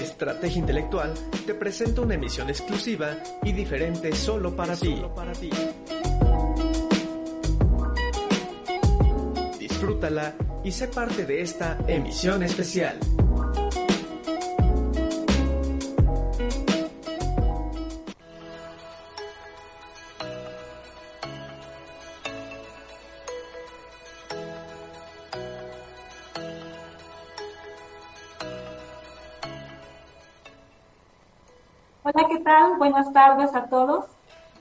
Estrategia Intelectual te presenta una emisión exclusiva y diferente solo para ti. Disfrútala y sé parte de esta emisión especial. Tal? Buenas tardes a todos.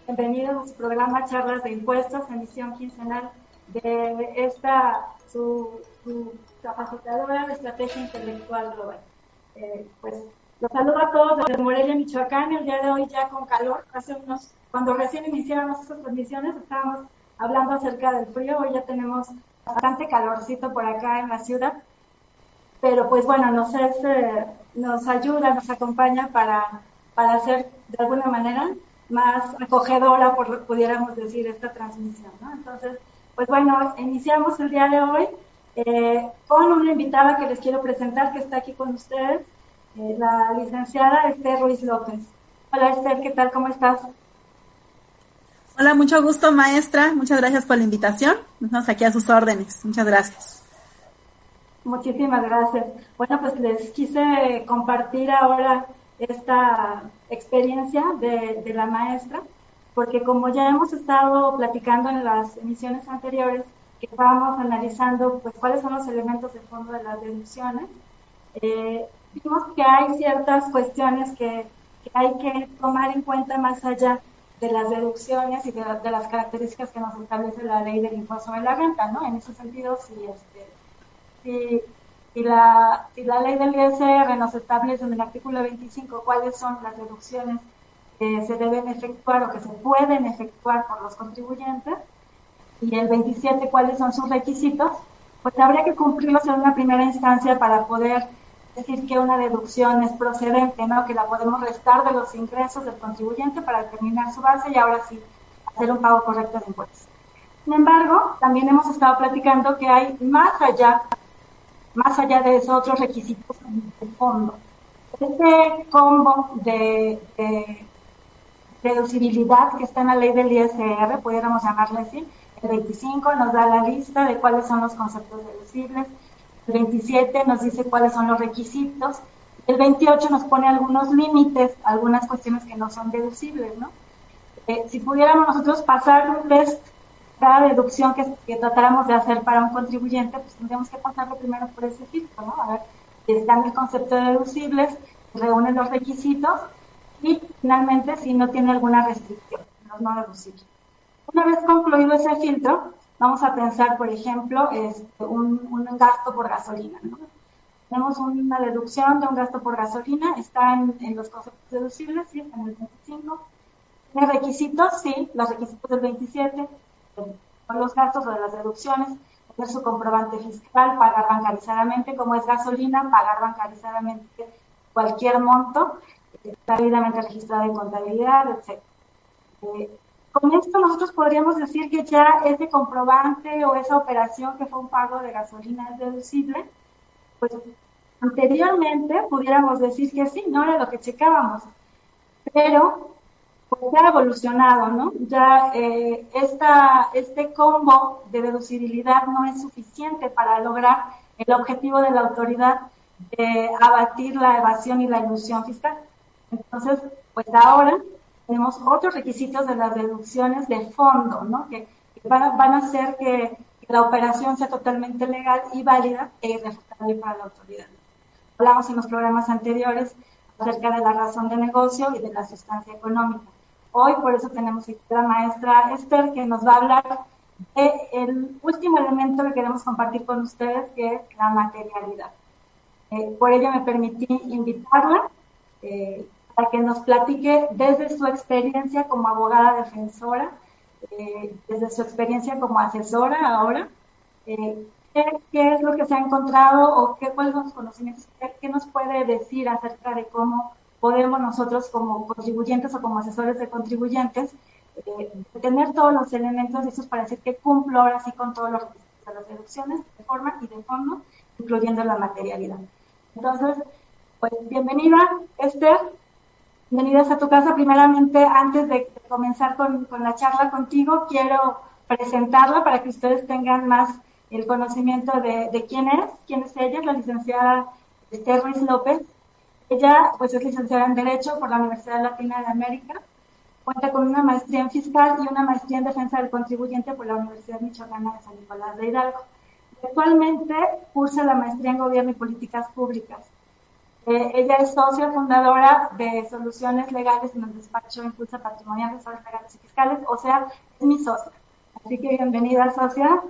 Bienvenidos a su programa Charlas de Impuestos, emisión quincenal de esta, su, su capacitadora de estrategia intelectual global. Eh, pues los saludo a todos desde Morelia, Michoacán, el día de hoy ya con calor. Hace unos, cuando recién iniciamos estas transmisiones estábamos hablando acerca del frío, hoy ya tenemos bastante calorcito por acá en la ciudad. Pero pues bueno, nos, es, eh, nos ayuda, nos acompaña para para hacer de alguna manera más acogedora, por pudiéramos decir, esta transmisión. ¿no? Entonces, pues bueno, iniciamos el día de hoy eh, con una invitada que les quiero presentar, que está aquí con ustedes, eh, la licenciada Esther Ruiz López. Hola Esther, ¿qué tal? ¿Cómo estás? Hola, mucho gusto maestra, muchas gracias por la invitación. Estamos aquí a sus órdenes, muchas gracias. Muchísimas gracias. Bueno, pues les quise compartir ahora esta experiencia de, de, la maestra, porque como ya hemos estado platicando en las emisiones anteriores, que estábamos analizando pues cuáles son los elementos de fondo de las deducciones, eh, vimos que hay ciertas cuestiones que, que, hay que tomar en cuenta más allá de las deducciones y de, de, las características que nos establece la ley del impuesto sobre la renta, ¿no? En ese sentido, si, este, si si la, la ley del ISR nos establece en el artículo 25 cuáles son las deducciones que se deben efectuar o que se pueden efectuar por los contribuyentes, y el 27 cuáles son sus requisitos, pues habría que cumplirlos en una primera instancia para poder decir que una deducción es procedente, ¿no? que la podemos restar de los ingresos del contribuyente para determinar su base y ahora sí hacer un pago correcto de impuestos. Sin embargo, también hemos estado platicando que hay más allá más allá de esos otros requisitos de fondo. Este combo de, de, deducibilidad que está en la ley del ISR, pudiéramos llamarle así, el 25 nos da la lista de cuáles son los conceptos deducibles, el 27 nos dice cuáles son los requisitos, el 28 nos pone algunos límites, algunas cuestiones que no son deducibles, ¿no? Eh, si pudiéramos nosotros pasar un test cada deducción que, que, tratáramos de hacer para un contribuyente, pues tendríamos que pasarlo primero por ese filtro, ¿no? A ver, están el concepto de deducibles, reúnen los requisitos y finalmente si no tiene alguna restricción, los no deducibles. Una vez concluido ese filtro, vamos a pensar, por ejemplo, este, un, un gasto por gasolina, ¿no? Tenemos una deducción de un gasto por gasolina, está en, en los conceptos deducibles, sí, en el 25. ¿Los requisitos? Sí, los requisitos del 27 los gastos o de las deducciones, tener su comprobante fiscal, pagar bancarizadamente, como es gasolina, pagar bancarizadamente cualquier monto, debidamente registrado en contabilidad, etc. Eh, con esto nosotros podríamos decir que ya ese comprobante o esa operación que fue un pago de gasolina es deducible, pues anteriormente pudiéramos decir que sí, no era lo que checábamos, pero pues ya ha evolucionado, ¿no? Ya eh, esta, este combo de deducibilidad no es suficiente para lograr el objetivo de la autoridad de abatir la evasión y la ilusión fiscal. Entonces, pues ahora tenemos otros requisitos de las deducciones de fondo, ¿no? Que, van, a, hacer que, la operación sea totalmente legal y válida e irrefutable para la autoridad. Hablamos en los programas anteriores acerca de la razón de negocio y de la sustancia económica. Hoy por eso tenemos aquí a la maestra Esther que nos va a hablar el último elemento que queremos compartir con ustedes, que es la materialidad. Eh, por ello me permití invitarla eh, para que nos platique desde su experiencia como abogada defensora, eh, desde su experiencia como asesora ahora, ¿qué, ¿qué, es lo que se ha encontrado o qué, cuáles son los conocimientos, qué nos puede decir acerca de cómo podemos nosotros como contribuyentes o como asesores de contribuyentes eh, tener todos los elementos esos para decir que cumplo ahora sí con todos los requisitos de las deducciones de forma y de fondo, incluyendo la materialidad. Entonces, pues bienvenida Esther, bienvenidas a tu casa. Primeramente, antes de comenzar con, con la charla contigo, quiero presentarla para que ustedes tengan más el conocimiento de, de quién es, quién es ella, la licenciada Esther Ruiz López. Ella pues es licenciada en Derecho por la Universidad Latina de América, cuenta con una maestría en fiscal y una maestría en defensa del contribuyente por la Universidad Michoacana de San Nicolás de Hidalgo. Actualmente cursa la maestría en Gobierno y Políticas Públicas. Eh, ella es socia fundadora de Soluciones Legales en el despacho Impulsa Patrimonial, Asesores Legales y Fiscales, o sea, es mi socia. Así que bienvenida, socia.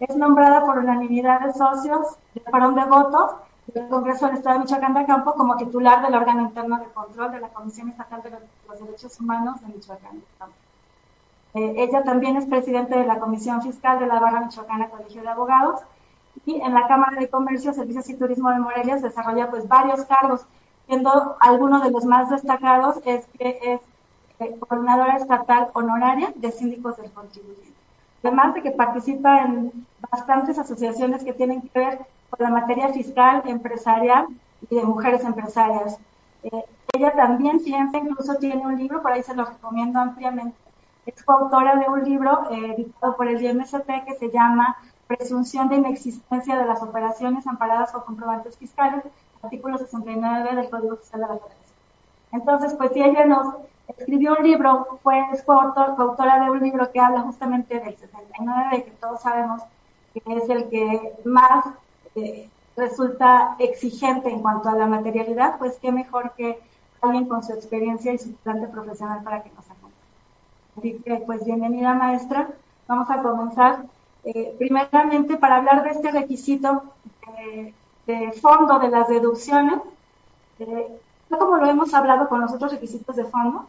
Es nombrada por unanimidad de socios de parón de votos del Congreso del Estado de Michoacán de Campo como titular del órgano interno de control de la Comisión Estatal de los Derechos Humanos de Michoacán Campo. Eh, ella también es presidente de la Comisión Fiscal de la Barra Michoacana Colegio de Abogados y en la Cámara de Comercio, Servicios y Turismo de Morelia desarrolla pues varios cargos, siendo alguno de los más destacados es que es eh, coordinadora estatal honoraria de síndicos del contribuyente. Además de que participa en bastantes asociaciones que tienen que ver con la materia fiscal, empresarial y de mujeres empresarias. Eh, ella también piensa, incluso tiene un libro, por ahí se lo recomiendo ampliamente. Es coautora de un libro eh, editado por el IMST que se llama Presunción de inexistencia de las operaciones amparadas por comprobantes fiscales, artículo 69 del Código Fiscal de la Federación. Entonces, pues si ella nos escribió un libro, fue coautora de un libro que habla justamente del 79, que todos sabemos que es el que más resulta exigente en cuanto a la materialidad, pues qué mejor que alguien con su experiencia y su plante profesional para que nos acompañe. Así que, pues bienvenida maestra. Vamos a comenzar eh, primeramente para hablar de este requisito de, fondo de las deducciones. Eh, como lo hemos hablado con los otros requisitos de fondo,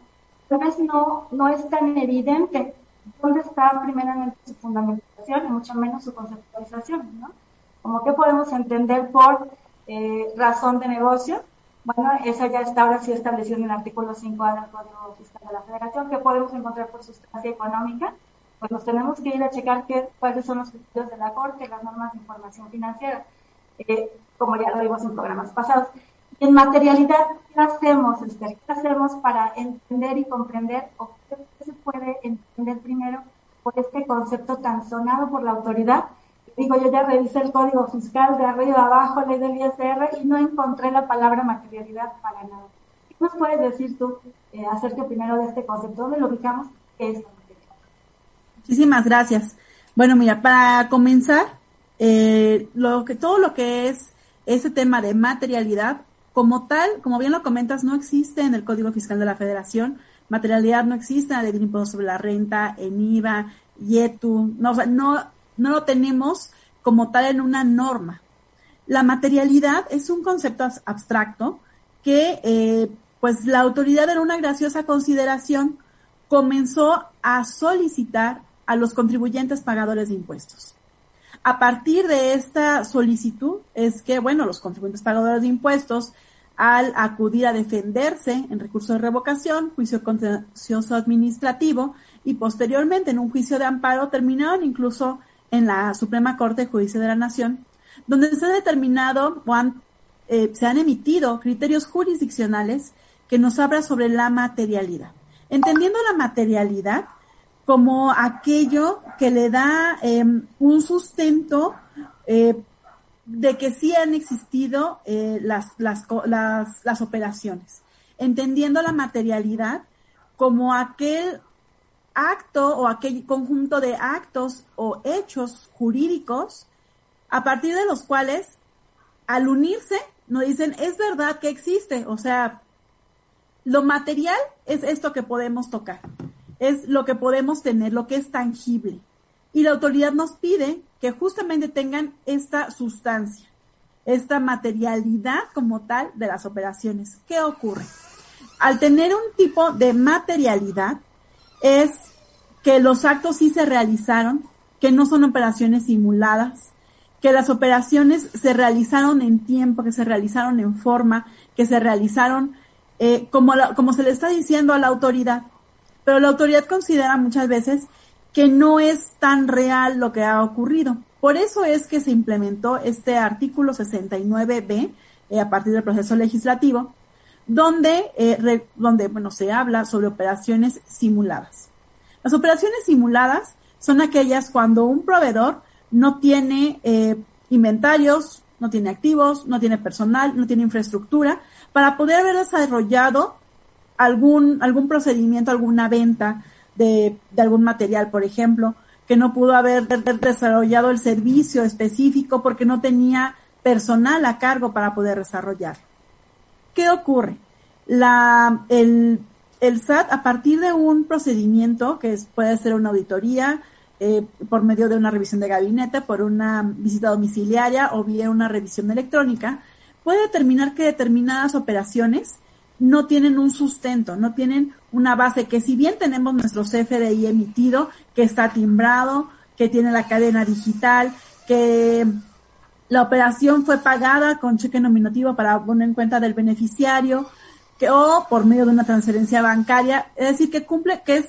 tal vez no, no es tan evidente dónde está primeramente su fundamentación y mucho menos su conceptualización, ¿no? Como qué podemos entender por eh, razón de negocio. Bueno, esa ya está ahora sí establecida en el artículo 5A del Código Fiscal de la Federación. ¿Qué podemos encontrar por sustancia económica? Pues nos tenemos que ir a checar qué, cuáles son los criterios de la Corte, las normas de información financiera, eh, como ya lo vimos en programas pasados. En materialidad, ¿qué hacemos, Esther? ¿Qué hacemos para entender y comprender o qué se puede entender primero por este concepto tan sonado por la autoridad? Digo, yo ya revisé el código fiscal de arriba abajo, ley del ISR, y no encontré la palabra materialidad para nada. ¿Qué nos puedes decir tú eh, acerca primero de este concepto? ¿Dónde lo ubicamos? ¿Qué es Muchísimas gracias. Bueno, mira, para comenzar, eh, lo que todo lo que es ese tema de materialidad como tal, como bien lo comentas, no existe en el Código Fiscal de la Federación. Materialidad no existe en la ley del impuesto sobre la renta, en IVA, IETU, no, no, no lo tenemos como tal en una norma. La materialidad es un concepto abstracto que, eh, pues, la autoridad en una graciosa consideración comenzó a solicitar a los contribuyentes pagadores de impuestos. A partir de esta solicitud es que, bueno, los contribuyentes pagadores de impuestos al acudir a defenderse en recurso de revocación, juicio contencioso administrativo y posteriormente en un juicio de amparo terminaron incluso en la Suprema Corte de Justicia de la Nación, donde se ha determinado o eh, se han emitido criterios jurisdiccionales que nos hablan sobre la materialidad. Entendiendo la materialidad como aquello que le da em, un sustento eh, de que sí han existido eh, las, las, las, las operaciones, entendiendo la materialidad como aquel acto o aquel conjunto de actos o hechos jurídicos a partir de los cuales al unirse nos dicen es verdad que existe, o sea, lo material es esto que podemos tocar, es lo que podemos tener, lo que es tangible. y la autoridad nos pide que justamente tengan esta sustancia, esta materialidad como tal de las operaciones. ¿Qué ocurre? Al tener un tipo de materialidad es que los actos sí se realizaron, que no son operaciones simuladas, que las operaciones se realizaron en tiempo, que se realizaron en forma, que se realizaron eh, como, como se le está diciendo a la autoridad. Pero la autoridad considera muchas veces que no es tan real lo que ha ocurrido. Por eso es que se implementó este artículo 69b eh, a partir del proceso legislativo, donde, eh, donde bueno, se habla sobre operaciones simuladas. Las operaciones simuladas son aquellas cuando un proveedor no tiene eh, inventarios, no tiene activos, no tiene personal, no tiene infraestructura, para poder haber desarrollado algún, algún procedimiento, alguna venta de, de algún material, por ejemplo, que no pudo haber desarrollado el servicio específico porque no tenía personal a cargo para poder desarrollar. ¿Qué ocurre? La, el, el SAT, a partir de un procedimiento, que puede ser una auditoría, eh, por medio de una revisión de gabinete, por una visita domiciliaria o bien una revisión electrónica, puede determinar que determinadas operaciones no tienen un sustento, no tienen una base que si bien tenemos nuestro CFDI emitido, que está timbrado, que tiene la cadena digital, que la operación fue pagada con cheque nominativo para poner en cuenta del beneficiario, que, o por medio de una transferencia bancaria, es decir, que cumple, que es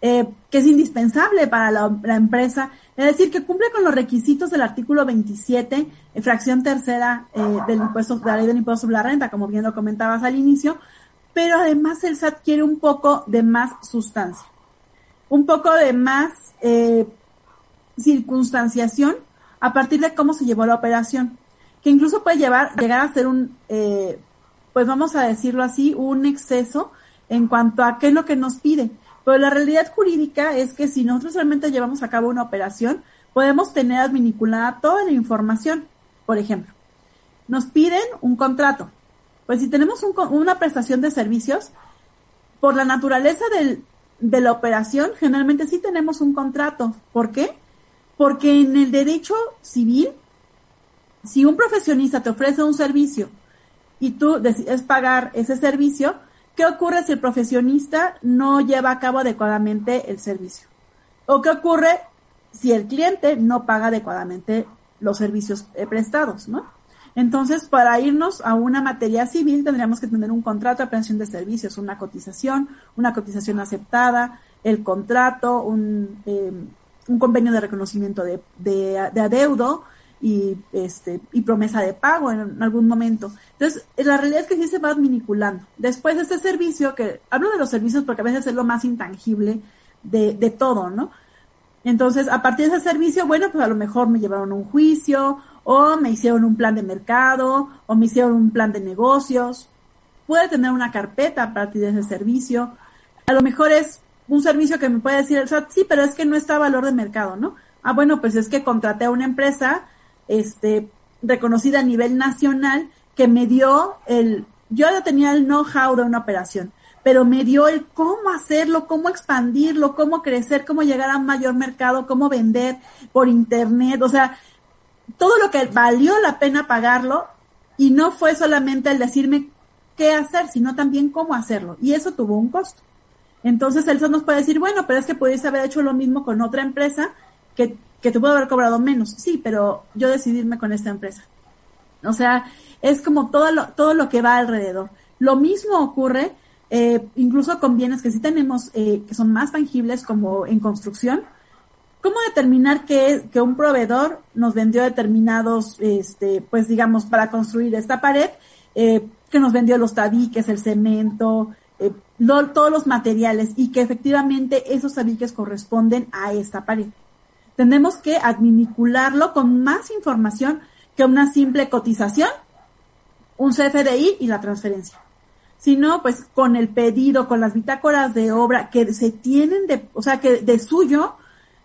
eh, que es indispensable para la, empresa, es decir, que cumple con los requisitos del artículo 27, eh, fracción tercera eh, del impuesto, de la ley del impuesto sobre la renta, como bien lo comentabas al inicio, pero además el SAT quiere un poco de más sustancia, un poco de más circunstanciación a partir de cómo se llevó la operación, que incluso puede llevar, llegar a ser un, pues vamos a decirlo así, un exceso en cuanto a qué es lo que nos pide pero la realidad jurídica es que si nosotros realmente llevamos a cabo una operación, podemos tener adminiculada toda la información. Por ejemplo, nos piden un contrato. Pues si tenemos una prestación de servicios, por la naturaleza de la operación, generalmente sí tenemos un contrato. ¿Por qué? Porque en el derecho civil, si un profesionista te ofrece un servicio y tú decides pagar ese servicio, ¿Qué ocurre si el profesionista no lleva a cabo adecuadamente el servicio? ¿O qué ocurre si el cliente no paga adecuadamente los servicios eh, prestados, ¿no? Entonces, para irnos a una materia civil, tendríamos que tener un contrato de prestación de servicios, una cotización, una cotización aceptada, el contrato, un, eh, un convenio de reconocimiento de, de, de adeudo, y este y promesa de pago en algún momento. Entonces, la realidad es que sí se va vinculando. Después este servicio, que hablo de los servicios porque a veces es lo más intangible de, de todo, ¿no? Entonces, a partir de ese servicio, bueno, pues a lo mejor me llevaron un juicio, o me hicieron un plan de mercado, o me hicieron un plan de negocios. Puede tener una carpeta a partir de ese servicio. A lo mejor es un servicio que me puede decir el SAT, sí, pero es que no está a valor de mercado, ¿no? Ah, bueno, pues es que contraté a una empresa este, reconocida a nivel nacional que me dio el, yo ya tenía el know-how de una operación, pero me dio el cómo hacerlo, cómo expandirlo, cómo crecer, cómo llegar a un mayor mercado, cómo vender por internet, o sea, todo lo que valió la pena pagarlo y no fue solamente el decirme qué hacer, sino también cómo hacerlo. Y eso tuvo un costo. Entonces, Elsa nos puede decir, bueno, pero es que pudiese haber hecho lo mismo con otra empresa que que te puedo haber cobrado menos, sí, pero yo decidirme con esta empresa. O sea, es como todo lo, todo lo que va alrededor. Lo mismo ocurre eh, incluso con bienes que sí tenemos, eh, que son más tangibles como en construcción. ¿Cómo determinar que, que un proveedor nos vendió determinados, este, pues digamos, para construir esta pared, eh, que nos vendió los tabiques, el cemento, todos los materiales y que efectivamente esos tabiques corresponden a esta pared? tenemos que adminicularlo con más información que una simple cotización, un CFDI y la transferencia. Sino, pues, con el pedido, con las bitácoras de obra que se tienen de, o sea, que de suyo,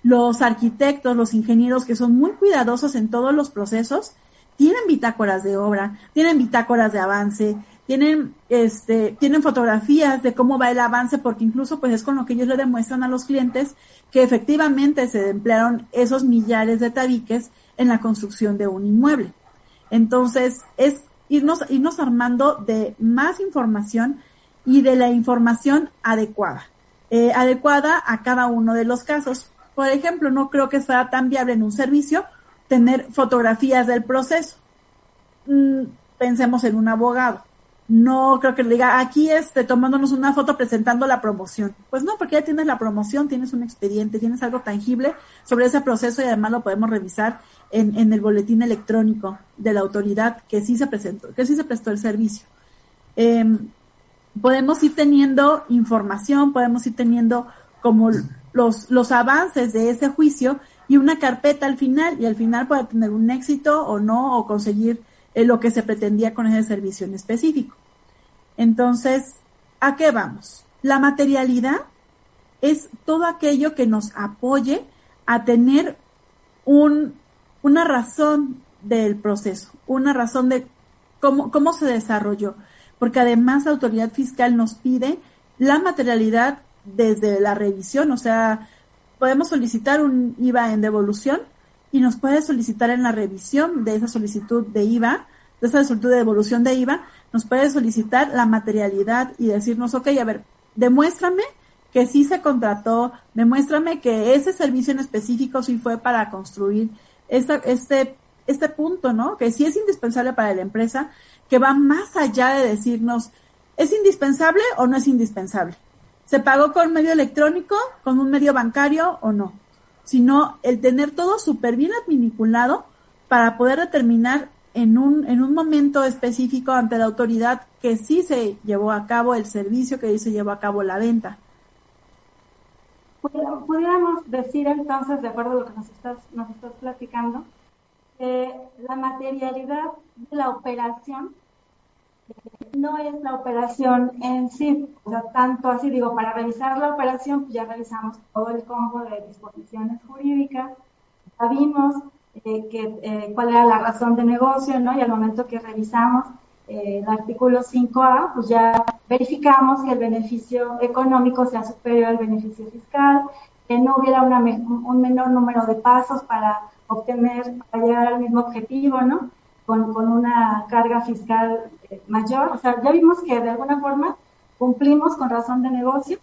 los arquitectos, los ingenieros que son muy cuidadosos en todos los procesos, tienen bitácoras de obra, tienen bitácoras de avance, tienen, este, tienen fotografías de cómo va el avance, porque incluso pues es con lo que ellos le demuestran a los clientes que efectivamente se emplearon esos millares de tabiques en la construcción de un inmueble. Entonces, es irnos, irnos armando de más información y de la información adecuada, eh, adecuada a cada uno de los casos. Por ejemplo, no creo que sea tan viable en un servicio tener fotografías del proceso. Mm, pensemos en un abogado. No creo que le diga, aquí este, tomándonos una foto presentando la promoción. Pues no, porque ya tienes la promoción, tienes un expediente, tienes algo tangible sobre ese proceso y además lo podemos revisar en, en el boletín electrónico de la autoridad que sí se presentó, que sí se prestó el servicio. Eh, podemos ir teniendo información, podemos ir teniendo como los, los avances de ese juicio y una carpeta al final, y al final puede tener un éxito o no, o conseguir lo que se pretendía con ese servicio en específico. Entonces, ¿a qué vamos? La materialidad es todo aquello que nos apoye a tener un, una razón del proceso, una razón de cómo, cómo se desarrolló porque además la autoridad fiscal nos pide la materialidad desde la revisión, o sea, podemos solicitar un IVA en devolución y nos puede solicitar en la revisión de esa solicitud de IVA, de esa solicitud de devolución de IVA, nos puede solicitar la materialidad y decirnos, ok, a ver, demuéstrame que sí se contrató, demuéstrame que ese servicio en específico sí fue para construir este, este punto, ¿no? Que sí es indispensable para la empresa que va más allá de decirnos, ¿es indispensable o no es indispensable? ¿Se pagó con medio electrónico, con un medio bancario o no? Sino el tener todo súper bien adminculado para poder determinar en un, en un momento específico ante la autoridad que sí se llevó a cabo el servicio, que sí se llevó a cabo la venta. Pudiéramos decir entonces, de acuerdo a lo que nos estás, nos estás platicando, que la materialidad de la operación no es la operación en sí, o tanto así digo, para revisar la operación, pues ya revisamos todo el combo de disposiciones jurídicas, ya vimos eh, que, eh, cuál era la razón de negocio, ¿no? Y al momento que revisamos eh, el artículo 5A, pues ya verificamos que el beneficio económico sea superior al beneficio fiscal, que no hubiera un menor número de pasos para obtener, para llegar al mismo objetivo, ¿no? Con, con una carga fiscal mayor, o sea, ya vimos que de alguna forma cumplimos con razón de negocio,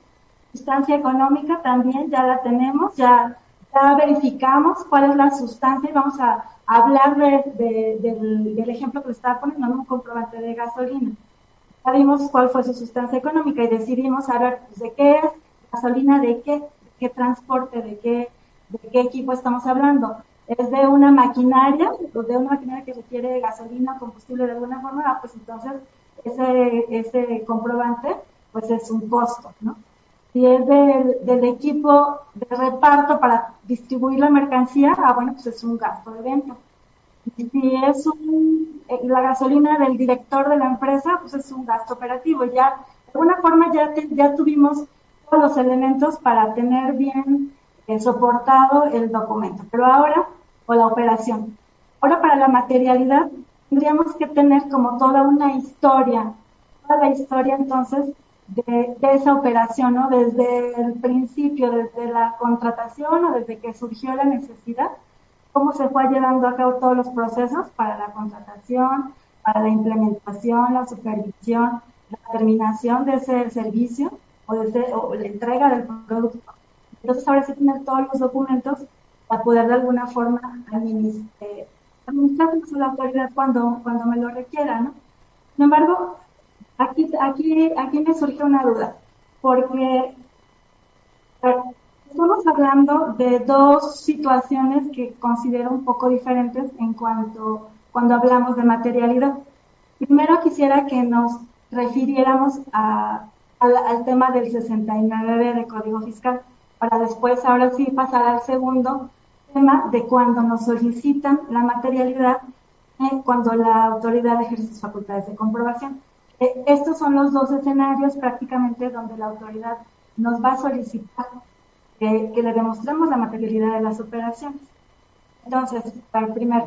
sustancia económica también ya la tenemos, ya, verificamos cuál es la sustancia y vamos a hablar de, del, ejemplo que le estaba poniendo, un comprobante de gasolina. Ya vimos cuál fue su sustancia económica y decidimos a ver pues, de qué es gasolina, de qué, qué transporte, de qué, de qué equipo estamos hablando es de una maquinaria, de una maquinaria que requiere gasolina, combustible de alguna forma, ah, pues entonces ese, ese comprobante pues es un costo, ¿no? Si es del, del equipo de reparto para distribuir la mercancía, ah, bueno, pues es un gasto de venta. Y si es un, eh, la gasolina del director de la empresa, pues es un gasto operativo. Ya, de alguna forma ya, ya tuvimos todos los elementos para tener bien eh, soportado el documento. Pero ahora o la operación. Ahora para la materialidad tendríamos que tener como toda una historia, toda la historia entonces de, esa operación, ¿no? Desde el principio, desde la contratación o desde que surgió la necesidad, cómo se fue llevando a cabo todos los procesos para la contratación, para la implementación, la supervisión, la terminación de ese servicio o, de la entrega del producto. Entonces ahora sí tener todos los documentos para poder de alguna forma administrar, administrar la autoridad cuando, cuando me lo requiera, ¿no? Sin embargo, aquí, aquí, aquí me surge una duda, porque estamos hablando de dos situaciones que considero un poco diferentes en cuanto cuando hablamos de materialidad. Primero quisiera que nos refiriéramos a, al, al tema del 69 de Código Fiscal, para después, ahora sí, pasar al segundo, tema de cuando nos solicitan la materialidad eh, cuando la autoridad ejerce sus facultades de comprobación. Eh, estos son los dos escenarios prácticamente donde la autoridad nos va a solicitar que le demostremos la materialidad de las operaciones. Entonces, para el primero,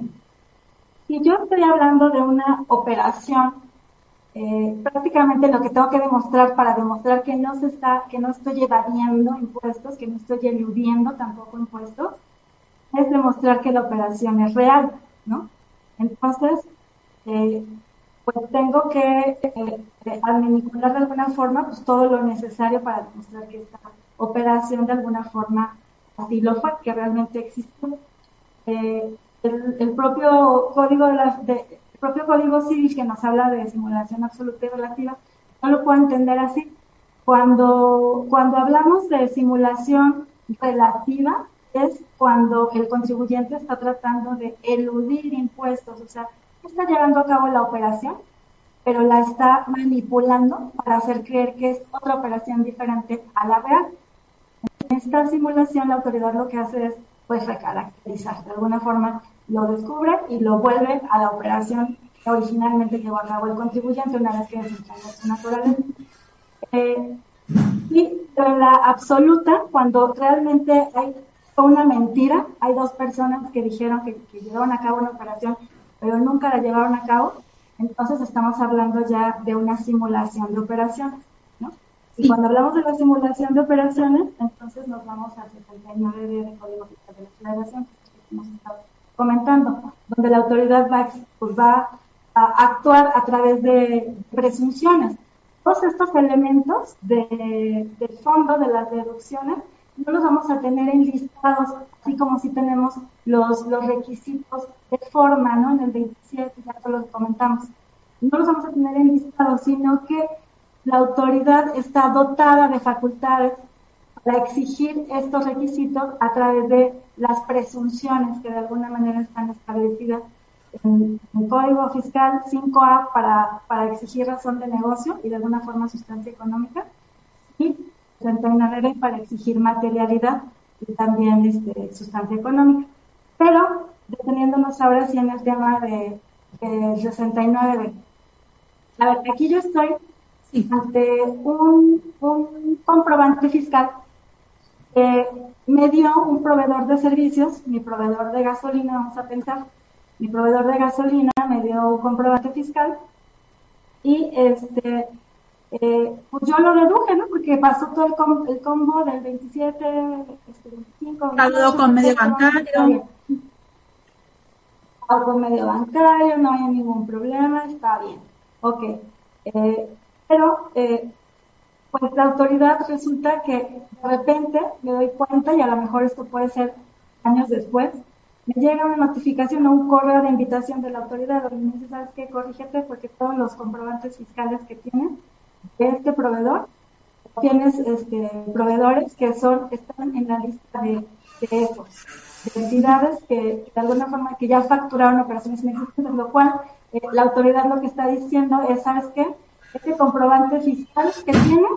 si yo estoy hablando de una operación eh, prácticamente lo que tengo que demostrar para demostrar que no se está, que no estoy evadiendo impuestos, que no estoy eludiendo tampoco impuestos, es demostrar que la operación es real, ¿no? Entonces, eh, pues tengo que eh, de alguna forma pues todo lo necesario para demostrar que esta operación de alguna forma así lo fue, que realmente existió. Eh, el, propio código de, propio Código Civil que nos habla de simulación absoluta y relativa, no lo puedo entender así. Cuando, cuando hablamos de simulación relativa, es cuando el contribuyente está tratando de eludir impuestos, o sea, está llevando a cabo la operación, pero la está manipulando para hacer creer que es otra operación diferente a la real. En esta simulación, la autoridad lo que hace es, pues, recaracterizar de alguna forma lo descubre y lo vuelve a la operación que originalmente llevó a cabo el contribuyente una vez que desentrañó su naturaleza. Eh, y la absoluta, cuando realmente hay una mentira, hay dos personas que dijeron que, llevaron a cabo una operación, pero nunca la llevaron a cabo, entonces estamos hablando ya de una simulación de operaciones. ¿no? Y cuando hablamos de la simulación de operaciones, entonces nos vamos a 79 de Código Fiscal de la Federación, que hemos estado comentando, donde la autoridad va, pues va a actuar a través de presunciones. Todos estos elementos de, del fondo de las deducciones no los vamos a tener enlistados, así como si tenemos los, los requisitos de forma, ¿no? En el 27 ya los comentamos. No los vamos a tener enlistados, sino que la autoridad está dotada de facultades para exigir estos requisitos a través de las presunciones que de alguna manera están establecidas en el Código Fiscal 5A para, para exigir razón de negocio y de alguna forma sustancia económica y 39 para exigir materialidad y también este, sustancia económica. Pero deteniéndonos ahora sí en el tema de, de 69. A ver, aquí yo estoy ante un, un comprobante fiscal que me dio un proveedor de servicios, mi proveedor de gasolina, vamos a pensar, mi proveedor de gasolina me dio un comprobante fiscal y este eh, pues yo lo reduje, ¿no? Porque pasó todo el, combo del 27, este, 25. Saludó con medio bancario. con medio bancario, no hay ningún problema, está bien. Ok. Eh, pero, eh, pues la autoridad resulta que de repente me doy cuenta, y a lo mejor esto puede ser años después, me llega una notificación o un correo de invitación de la autoridad donde me dice, ¿sabes qué? Corrígete porque todos los comprobantes fiscales que tienes de este proveedor, tienes este, proveedores que son están en la lista de, de de entidades que, de alguna forma que ya facturaron operaciones lo cual eh, la autoridad lo que está diciendo es, ¿sabes qué? Este comprobante fiscal que tiene,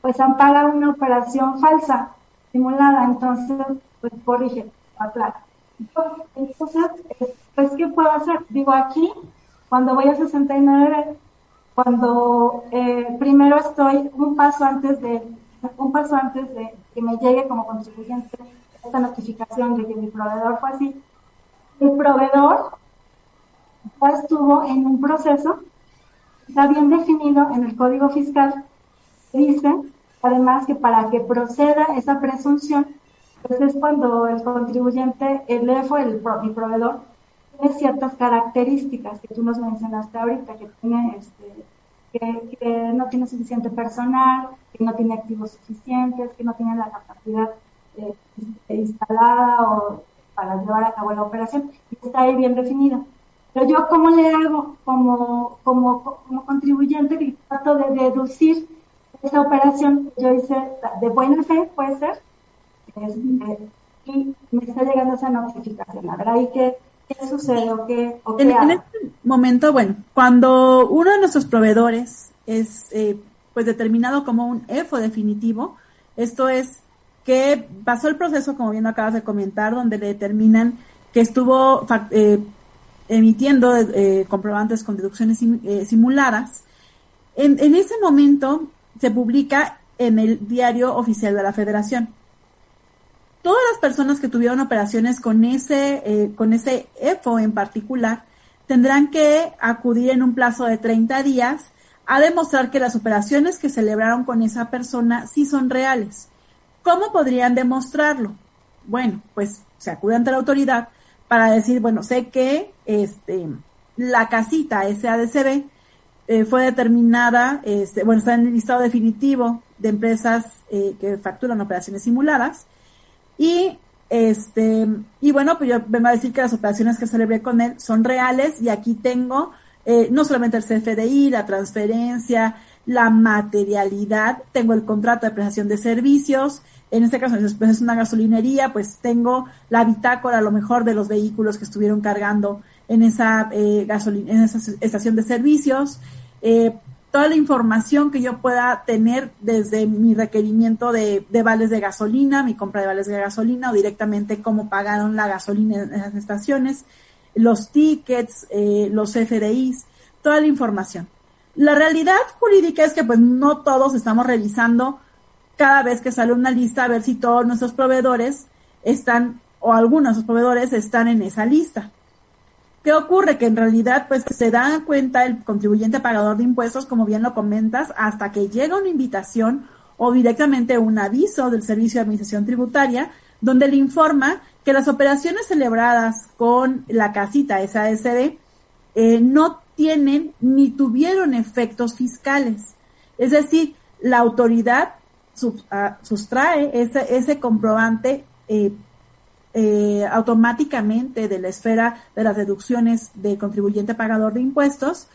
pues ampara una operación falsa, simulada, entonces, pues corrige, aclara. Entonces, pues, ¿qué puedo hacer? Digo, aquí, cuando voy a 69, cuando eh, primero estoy un paso antes de, un paso antes de que me llegue como contribuyente esta notificación de que mi proveedor fue así, el proveedor ya estuvo en un proceso, está bien definido en el código fiscal, dice además que para que proceda esa presunción, pues es cuando el contribuyente, el EFO, el, mi proveedor, tiene ciertas características que tú nos mencionaste ahorita, que tiene este, que, no tiene suficiente personal, que no tiene activos suficientes, que no tiene la capacidad eh, instalada o para llevar a cabo la operación, y está ahí bien definido. Pero yo, ¿cómo le hago como, como, como contribuyente que trato de deducir esa operación que yo hice de buena fe, puede ser? Este, y me está llegando esa notificación. Ver, ahí qué, qué sucede o qué, o en, en, este momento, bueno, cuando uno de nuestros proveedores es eh, pues determinado como un EFO definitivo, esto es que pasó el proceso, como bien acabas de comentar, donde le determinan que estuvo eh, emitiendo eh, comprobantes con deducciones simuladas. En, en ese momento se publica en el diario oficial de la Federación todas las personas que tuvieron operaciones con ese, eh, con ese EFO en particular, tendrán que acudir en un plazo de 30 días a demostrar que las operaciones que celebraron con esa persona sí son reales. ¿Cómo podrían demostrarlo? Bueno, pues se acude ante la autoridad para decir, bueno, sé que este, la casita SADCB eh, fue determinada, este, bueno, está en el listado definitivo de empresas eh, que facturan operaciones simuladas y este, y bueno, pues yo vengo a decir que las operaciones que celebré con él son reales y aquí tengo eh, no solamente el CFDI, la transferencia, la materialidad, tengo el contrato de prestación de servicios, en este caso pues es una gasolinería, pues tengo la bitácora a lo mejor de los vehículos que estuvieron cargando en esa, eh, en esa estación de servicios, eh, toda la información que yo pueda tener desde mi requerimiento de, de, vales de gasolina, mi compra de vales de gasolina o directamente cómo pagaron la gasolina en esas estaciones, los tickets, eh, los FDIs, toda la información. La realidad jurídica es que pues no todos estamos revisando cada vez que sale una lista a ver si todos nuestros proveedores están o algunos de los proveedores están en esa lista. ¿Qué ocurre? Que en realidad, pues se da cuenta el contribuyente pagador de impuestos, como bien lo comentas, hasta que llega una invitación o directamente un aviso del Servicio de Administración Tributaria, donde le informa que las operaciones celebradas con la casita SASD eh, no tienen ni tuvieron efectos fiscales. Es decir, la autoridad ah, sustrae ese, ese comprobante eh, eh, automáticamente de la esfera de las deducciones de contribuyente pagador de impuestos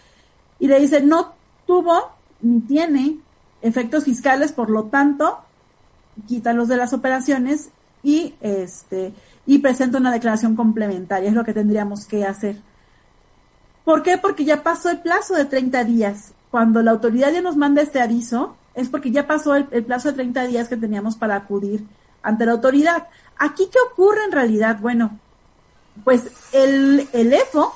y le dice no tuvo ni tiene efectos fiscales, por lo tanto, quítalos de las operaciones y este y presenta una declaración complementaria, es lo que tendríamos que hacer. ¿Por qué? Porque ya pasó el plazo de 30 días. Cuando la autoridad ya nos manda este aviso, es porque ya pasó el, plazo de 30 días que teníamos para acudir ante la autoridad. Aquí, ¿qué ocurre en realidad? Bueno, pues el, EFO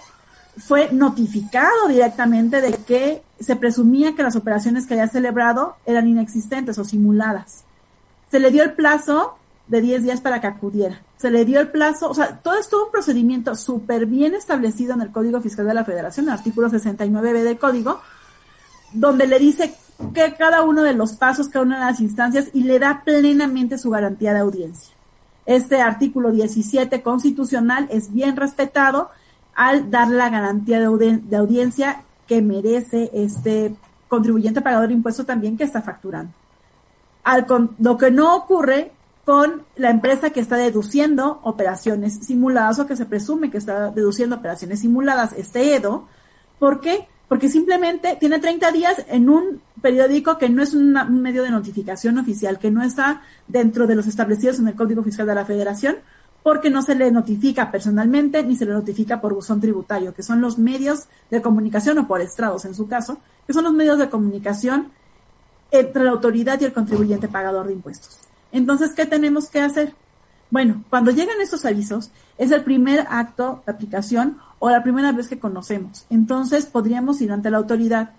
fue notificado directamente de que se presumía que las operaciones que había celebrado eran inexistentes o simuladas. Se le dio el plazo de 10 días para que acudiera. Se le dio el plazo, o sea, todo esto un procedimiento súper bien establecido en el Código Fiscal de la Federación, el artículo 69b del Código, donde le dice que cada uno de los pasos, cada una de las instancias y le da plenamente su garantía de audiencia. Este artículo 17 constitucional es bien respetado al dar la garantía de, audiencia que merece este contribuyente pagador de impuestos también que está facturando. Al lo que no ocurre con la empresa que está deduciendo operaciones simuladas o que se presume que está deduciendo operaciones simuladas, este EDO. ¿Por qué? Porque simplemente tiene 30 días en un periódico que no es un medio de notificación oficial, que no está dentro de los establecidos en el Código Fiscal de la Federación, porque no se le notifica personalmente ni se le notifica por buzón tributario, que son los medios de comunicación o por estrados en su caso, que son los medios de comunicación entre la autoridad y el contribuyente pagador de impuestos. Entonces, ¿qué tenemos que hacer? Bueno, cuando llegan estos avisos, es el primer acto de aplicación o la primera vez que conocemos. Entonces, podríamos ir ante la autoridad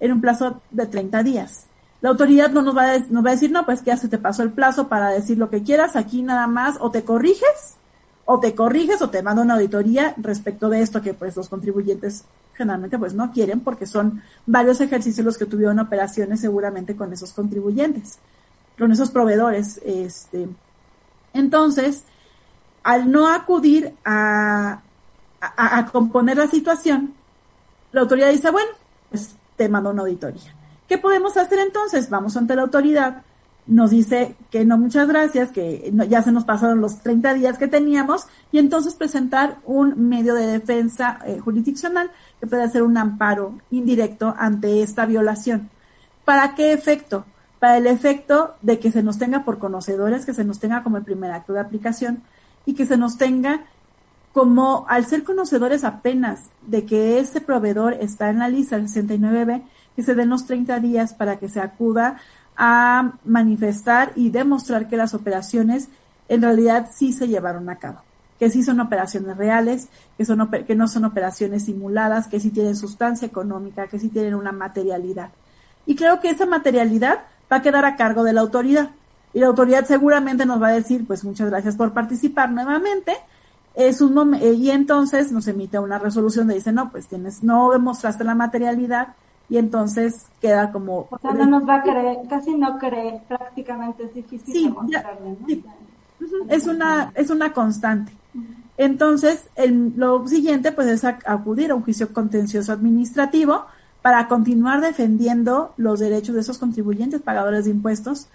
en un plazo de 30 días. La autoridad no nos va, a, decir, no, pues que ya se te pasó el plazo para decir lo que quieras, aquí nada más, o te corriges, o te corriges, o te manda una auditoría respecto de esto que pues los contribuyentes generalmente pues no quieren porque son varios ejercicios los que tuvieron operaciones seguramente con esos contribuyentes con esos proveedores. Este. Entonces, al no acudir a, a, componer la situación, la autoridad dice, bueno, pues te mando una auditoría. ¿Qué podemos hacer entonces? Vamos ante la autoridad, nos dice que no, muchas gracias, que ya se nos pasaron los 30 días que teníamos, y entonces presentar un medio de defensa eh, jurisdiccional que puede hacer un amparo indirecto ante esta violación. ¿Para qué efecto? para el efecto de que se nos tenga por conocedores, que se nos tenga como el primer acto de aplicación y que se nos tenga como al ser conocedores apenas de que ese proveedor está en la lista del 69B, que se den los 30 días para que se acuda a manifestar y demostrar que las operaciones en realidad sí se llevaron a cabo, que sí son operaciones reales, que, son, que no son operaciones simuladas, que sí tienen sustancia económica, que sí tienen una materialidad. Y creo que esa materialidad va a quedar a cargo de la autoridad. Y la autoridad seguramente nos va a decir, pues muchas gracias por participar nuevamente. Es un eh, y entonces nos emite una resolución de dice, no, pues tienes, no demostraste la materialidad y entonces queda como... O sea, no nos va a creer, casi no cree, prácticamente es difícil sí, Es una, es una constante. Entonces, el, lo siguiente pues es acudir a un juicio contencioso administrativo para continuar defendiendo los derechos de esos contribuyentes pagadores de impuestos.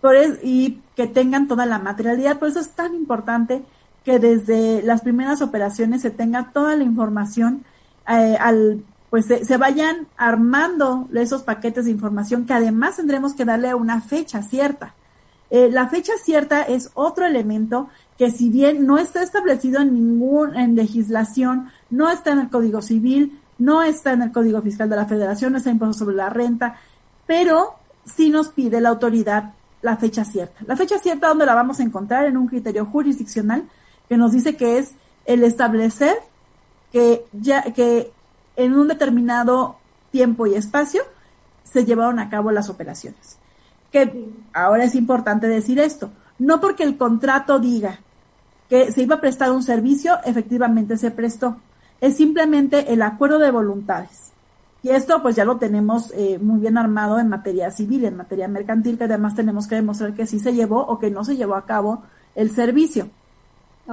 Por y que tengan toda la materialidad. Por eso es tan importante que desde las primeras operaciones se tenga toda la información eh, al pues se, vayan armando esos paquetes de información que además tendremos que darle una fecha cierta. Eh, la fecha cierta es otro elemento que si bien no está establecido en ningún en legislación, no está en el Código Civil, no está en el Código Fiscal de la Federación, no está impuesto sobre la renta, pero sí nos pide la autoridad la fecha cierta. La fecha cierta, ¿dónde la vamos a encontrar? En un criterio jurisdiccional que nos dice que es el establecer que ya, que en un determinado tiempo y espacio se llevaron a cabo las operaciones. Que ahora es importante decir esto. No porque el contrato diga que se iba a prestar un servicio, efectivamente se prestó. Es simplemente el acuerdo de voluntades. Y esto pues ya lo tenemos eh, muy bien armado en materia civil, en materia mercantil, que además tenemos que demostrar que sí se llevó o que no se llevó a cabo el servicio.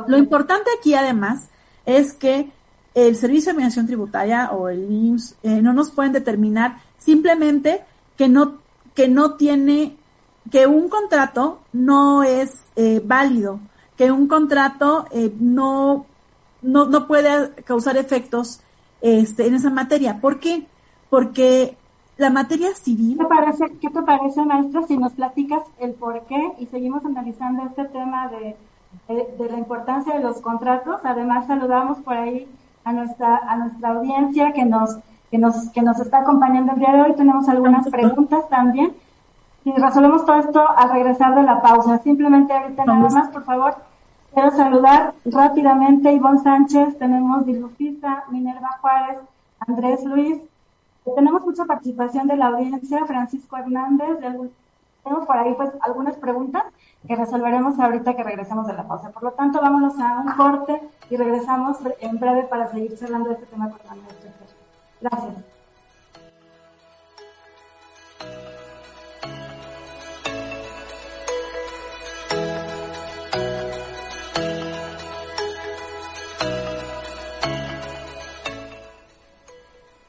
Lo importante aquí además es que el Servicio de Administración Tributaria o el IMSS eh, no nos pueden determinar simplemente que no, que no tiene, que un contrato no es eh, válido, que un contrato eh, no, no, no puede causar efectos este, en esa materia. ¿Por qué? Porque la materia civil. ¿Qué te parece, qué te parece maestro, si nos platicas el por qué y seguimos analizando este tema de, de la importancia de los contratos? Además, saludamos por ahí a nuestra, a nuestra audiencia que nos, que nos, que nos está acompañando el día de hoy. Tenemos algunas preguntas también. Y resolvemos todo esto al regresar de la pausa. Simplemente ahorita nada más, por favor, quiero saludar rápidamente a Ivonne Sánchez, tenemos Dilufisa, Minerva Juárez, Andrés Luis. Tenemos mucha participación de la audiencia, Francisco Hernández, tenemos por ahí pues algunas preguntas que resolveremos ahorita que regresemos de la pausa. Por lo tanto, vámonos a un corte y regresamos en breve para seguir cerrando este tema con la maestra. Gracias.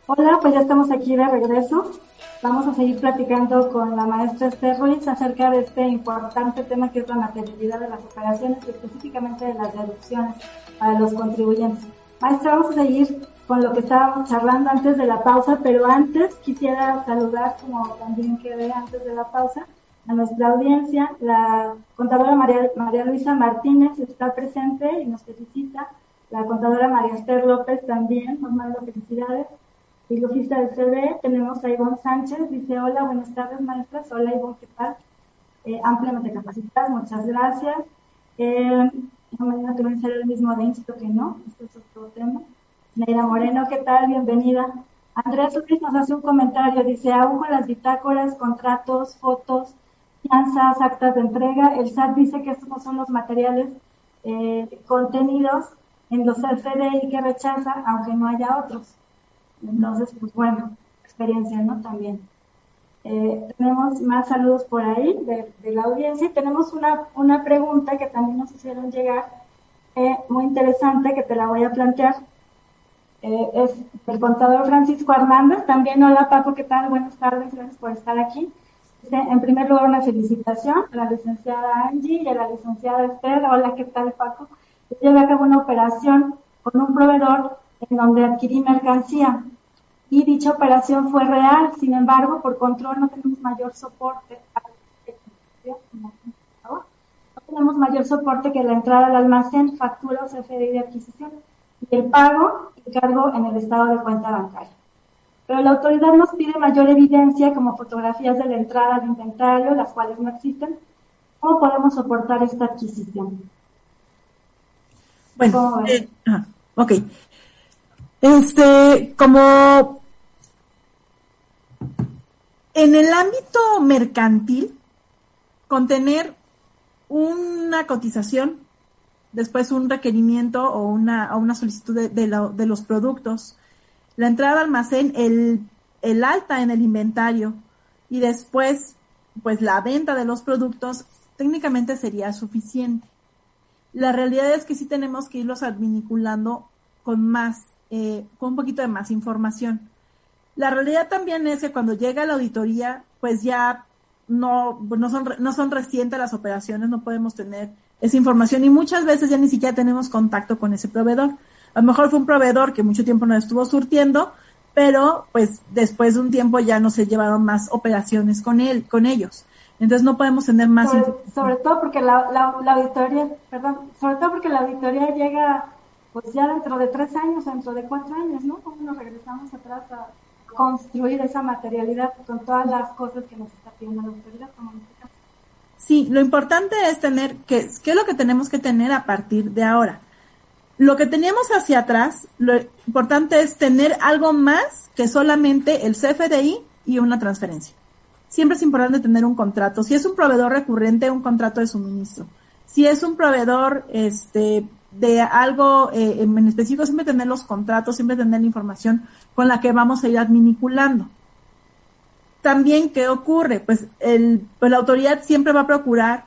Hola, pues ya estamos aquí de regreso. Vamos a seguir platicando con la maestra Esther Ruiz acerca de este importante tema que es la materialidad de las operaciones y específicamente de las deducciones para los contribuyentes. Maestra, vamos a seguir con lo que estábamos charlando antes de la pausa, pero antes quisiera saludar, como también quedé antes de la pausa, a nuestra audiencia. La contadora María, María Luisa Martínez está presente y nos felicita. La contadora María Esther López también nos manda felicidades filosofista del CD, tenemos a Ivonne Sánchez, dice, hola, buenas tardes maestras, hola Ivonne, ¿qué tal? Eh, ampliamente capacitada, muchas gracias. Eh, mañana te voy a el mismo de Insto que no, este es otro tema. Neira Moreno, ¿qué tal? Bienvenida. Andrés Luis nos hace un comentario, dice, aún con las bitácoras, contratos, fotos, fianzas, actas de entrega, el SAT dice que estos no son los materiales eh, contenidos en los FDI que rechaza, aunque no haya otros. Entonces, pues bueno, experiencia, ¿no? También. Eh, tenemos más saludos por ahí de, la audiencia y tenemos una, una pregunta que también nos hicieron llegar, eh, muy interesante, que te la voy a plantear. Eh, es el contador Francisco Hernández. También, hola Paco, ¿qué tal? Buenas tardes, gracias por estar aquí. En primer lugar, una felicitación a la licenciada Angie y a la licenciada Esther. Hola, ¿qué tal, Paco? Llevé a cabo una operación con un proveedor en donde adquirí mercancía y dicha operación fue real. Sin embargo, por control no tenemos mayor soporte. No tenemos mayor soporte que la entrada al almacén, factura o CFDI de adquisición y el pago y cargo en el estado de cuenta bancaria. Pero la autoridad nos pide mayor evidencia como fotografías de la entrada al inventario, las cuales no existen. ¿Cómo podemos soportar esta adquisición? Bueno, eh, ok. Este, como en el ámbito mercantil, contener una cotización, después un requerimiento o una, una solicitud de, los productos, la entrada al almacén, el, el alta en el inventario y después pues la venta de los productos técnicamente sería suficiente. La realidad es que sí tenemos que irlos adminiculando con más, eh, con un poquito de más información. La realidad también es que cuando llega la auditoría, pues ya no, no son, no son recientes las operaciones, no podemos tener esa información y muchas veces ya ni siquiera tenemos contacto con ese proveedor. A lo mejor fue un proveedor que mucho tiempo no estuvo surtiendo, pero pues después de un tiempo ya no se llevaron más operaciones con él, con ellos. Entonces no podemos tener más sobre, sobre todo porque la, la, auditoría, perdón, sobre todo porque la auditoría llega pues ya dentro de tres años, dentro de cuatro años, ¿no? ¿Cómo nos regresamos atrás a construir esa materialidad con todas las cosas que nos está pidiendo la autoridad, como en este? Sí, lo importante es tener, que, ¿qué es lo que tenemos que tener a partir de ahora? Lo que teníamos hacia atrás, lo importante es tener algo más que solamente el CFDI y una transferencia. Siempre es importante tener un contrato. Si es un proveedor recurrente, un contrato de suministro. Si es un proveedor, este, de algo eh, en específico, siempre tener los contratos, siempre tener la información con la que vamos a ir adminiculando. También, ¿qué ocurre? Pues, el, pues la autoridad siempre va a procurar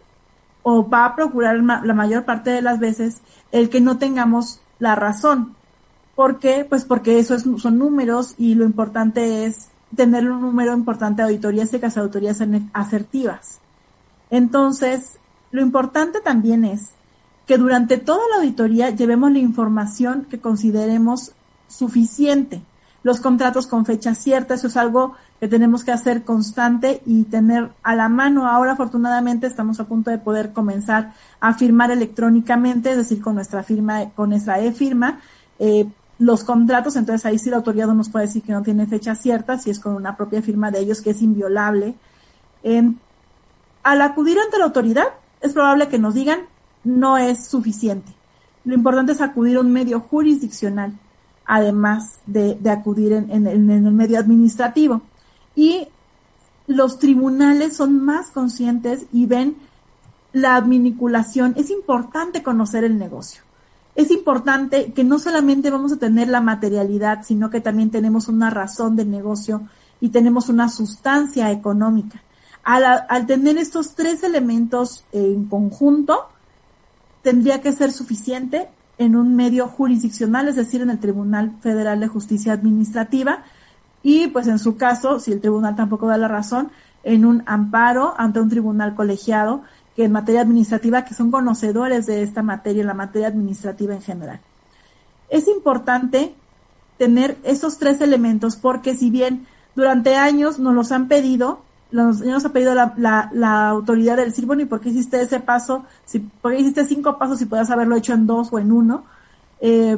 o va a procurar la mayor parte de las veces el que no tengamos la razón. ¿Por qué? Pues porque eso son números y lo importante es tener un número importante de auditorías y que las auditorías asertivas. Entonces, lo importante también es que durante toda la auditoría llevemos la información que consideremos suficiente. Los contratos con fecha cierta, eso es algo que tenemos que hacer constante y tener a la mano. Ahora, afortunadamente, estamos a punto de poder comenzar a firmar electrónicamente, es decir, con nuestra firma, con nuestra e-firma, eh, los contratos. Entonces, ahí sí la autoridad no nos puede decir que no tiene fecha cierta, si es con una propia firma de ellos que es inviolable. al acudir ante la autoridad, es probable que nos digan no es suficiente. Lo importante es acudir a un medio jurisdiccional, además de, acudir en, el medio administrativo. Y los tribunales son más conscientes y ven la adminiculación. Es importante conocer el negocio. Es importante que no solamente vamos a tener la materialidad, sino que también tenemos una razón de negocio y tenemos una sustancia económica. Al tener estos tres elementos en conjunto, tendría que ser suficiente en un medio jurisdiccional, es decir, en el Tribunal Federal de Justicia Administrativa, y pues en su caso, si el tribunal tampoco da la razón, en un amparo ante un tribunal colegiado que en materia administrativa, que son conocedores de esta materia, la materia administrativa en general. Es importante tener esos tres elementos porque si bien durante años nos los han pedido, los, nos ha pedido la, la, la, autoridad del decir, bueno, ¿y por qué hiciste ese paso? Si, ¿Por qué hiciste cinco pasos si podías haberlo hecho en dos o en uno? Eh,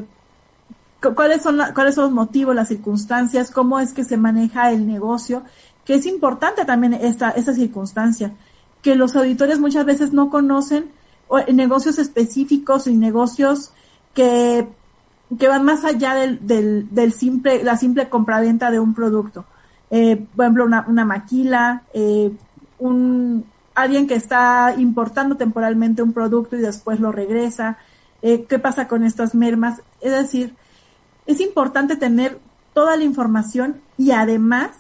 ¿cuáles, son ¿Cuáles son los motivos, las circunstancias? ¿Cómo es que se maneja el negocio? Que es importante también esta, esta circunstancia, que los auditores muchas veces no conocen negocios específicos y negocios que, que van más allá del, del, del simple, la simple compraventa de un producto eh, por ejemplo, una, maquila, eh, un, alguien que está importando temporalmente un producto y después lo regresa, eh, qué pasa con estas mermas. Es decir, es importante tener toda la información y además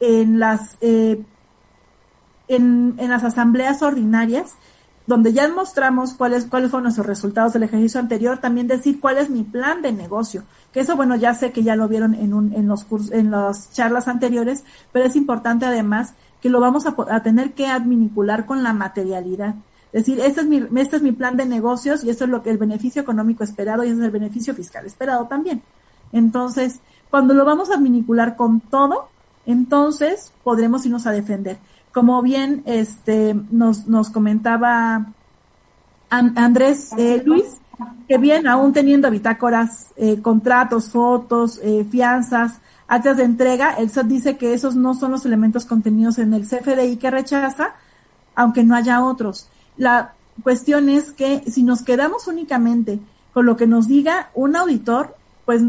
en las, eh, en, en las asambleas ordinarias donde ya mostramos cuáles, cuáles fueron nuestros resultados del ejercicio anterior, también decir cuál es mi plan de negocio. Que eso, bueno, ya sé que ya lo vieron en, un, en los cursos, en las charlas anteriores, pero es importante además que lo vamos a, a tener que adminicular con la materialidad. Es decir, este es mi, este es mi plan de negocios y esto es lo que el beneficio económico esperado y este es el beneficio fiscal esperado también. Entonces, cuando lo vamos a adminicular con todo, entonces podremos irnos a defender como bien este nos, nos comentaba Andrés eh, Luis, que bien, aún teniendo bitácoras, eh, contratos, fotos, eh, fianzas, actas de entrega, el SAT dice que esos no son los elementos contenidos en el CFDI que rechaza, aunque no haya otros. La cuestión es que si nos quedamos únicamente con lo que nos diga un auditor, pues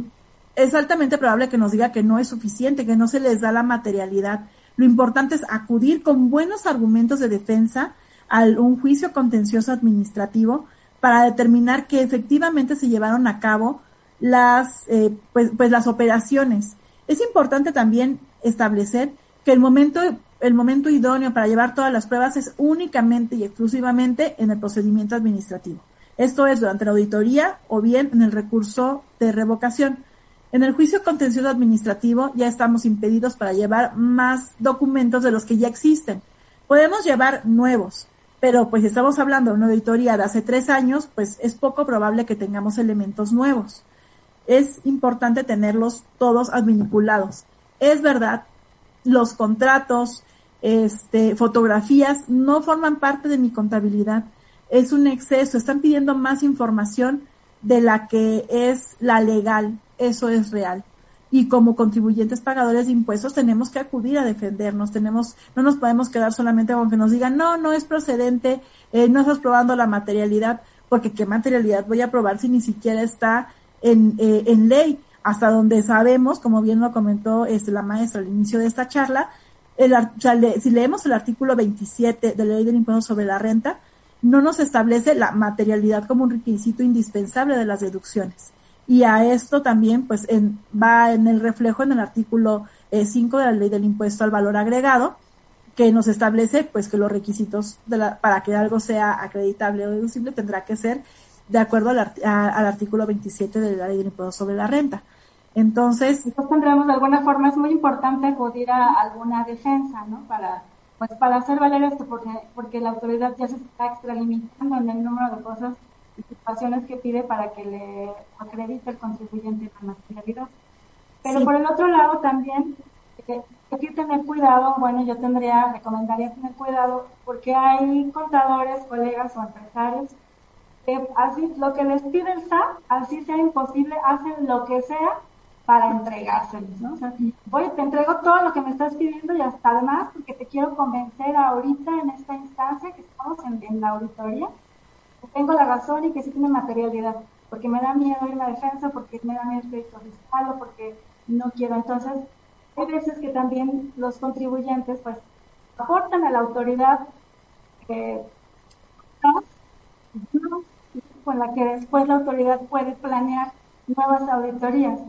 es altamente probable que nos diga que no es suficiente, que no se les da la materialidad lo importante es acudir con buenos argumentos de defensa a un juicio contencioso administrativo para determinar que efectivamente se llevaron a cabo las, eh, pues, pues las operaciones. Es importante también establecer que el momento, el momento idóneo para llevar todas las pruebas es únicamente y exclusivamente en el procedimiento administrativo. Esto es durante la auditoría o bien en el recurso de revocación. En el juicio contencioso administrativo ya estamos impedidos para llevar más documentos de los que ya existen. Podemos llevar nuevos, pero pues estamos hablando de una auditoría de hace tres años, pues es poco probable que tengamos elementos nuevos. Es importante tenerlos todos advinculados. Es verdad, los contratos, este, fotografías no forman parte de mi contabilidad. Es un exceso. Están pidiendo más información de la que es la legal eso es real. Y como contribuyentes pagadores de impuestos tenemos que acudir a defendernos, tenemos, no nos podemos quedar solamente con que nos digan, no, no es procedente, eh, no estás probando la materialidad, porque qué materialidad voy a probar si ni siquiera está en, eh, en ley. Hasta donde sabemos, como bien lo comentó este, la maestra al inicio de esta charla, el, si leemos el artículo 27 de la ley del impuesto sobre la renta, no nos establece la materialidad como un requisito indispensable de las deducciones y a esto también pues en, va en el reflejo en el artículo 5 eh, de la ley del impuesto al valor agregado que nos establece pues que los requisitos de la, para que algo sea acreditable o deducible tendrá que ser de acuerdo al, al artículo 27 de la ley del impuesto sobre la renta. Entonces, Entonces tendremos de alguna forma, es muy importante acudir a alguna defensa, ¿no? Para, pues para hacer valer esto, porque, porque la autoridad ya se está extralimitando en el número de cosas situaciones que pide para que le acredite el contribuyente la materialidad. Pero por el otro lado también eh, hay que tener cuidado, bueno, yo tendría, recomendaría tener cuidado porque hay contadores, colegas o empresarios que así lo que les pide el SAT, así sea imposible, hacen lo que sea para entregárselos, ¿no? O sea, voy, te entrego todo lo que me estás pidiendo y hasta además porque te quiero convencer ahorita en esta instancia que estamos en, en la auditoría, tengo la razón y que sí tiene materialidad, porque me da miedo ir a defensa, porque me da miedo el crédito fiscal porque no quiero. Entonces, hay veces que también los contribuyentes pues aportan a la autoridad eh, con la que después la autoridad puede planear nuevas auditorías.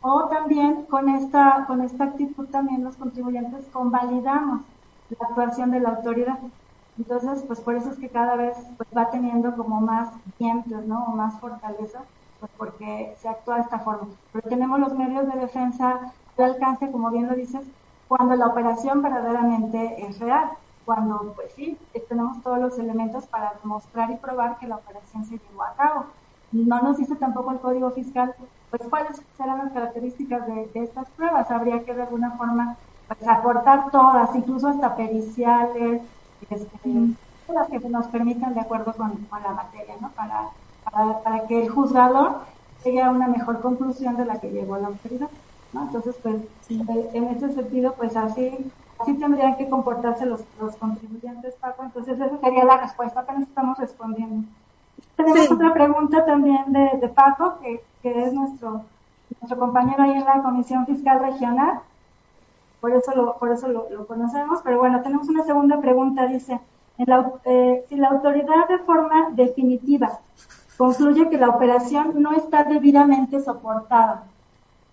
O también con esta, con esta actitud también los contribuyentes convalidamos la actuación de la autoridad. Entonces, pues por eso es que cada vez pues, va teniendo como más dientes, ¿no? O más fortaleza, pues porque se actúa de esta forma. Pero tenemos los medios de defensa al alcance, como bien lo dices, cuando la operación verdaderamente es real, cuando, pues sí, tenemos todos los elementos para demostrar y probar que la operación se llevó a cabo. No nos dice tampoco el Código Fiscal, pues cuáles serán las características de, estas pruebas. Habría que de alguna forma pues, aportar todas, incluso hasta periciales, este, las que nos permitan de acuerdo con, la materia, ¿no? Para, para, que el juzgador llegue a una mejor conclusión de la que llegó la autoridad, ¿no? Entonces, pues, en ese sentido, pues así, así tendrían que comportarse los, los contribuyentes, Paco. Entonces, esa sería la respuesta que nos estamos respondiendo. Tenemos otra pregunta también de, de Paco, que, que es nuestro, nuestro compañero ahí en la Comisión Fiscal Regional por eso lo, por eso lo, conocemos. Pero bueno, tenemos una segunda pregunta, dice, eh, si la autoridad de forma definitiva concluye que la operación no está debidamente soportada,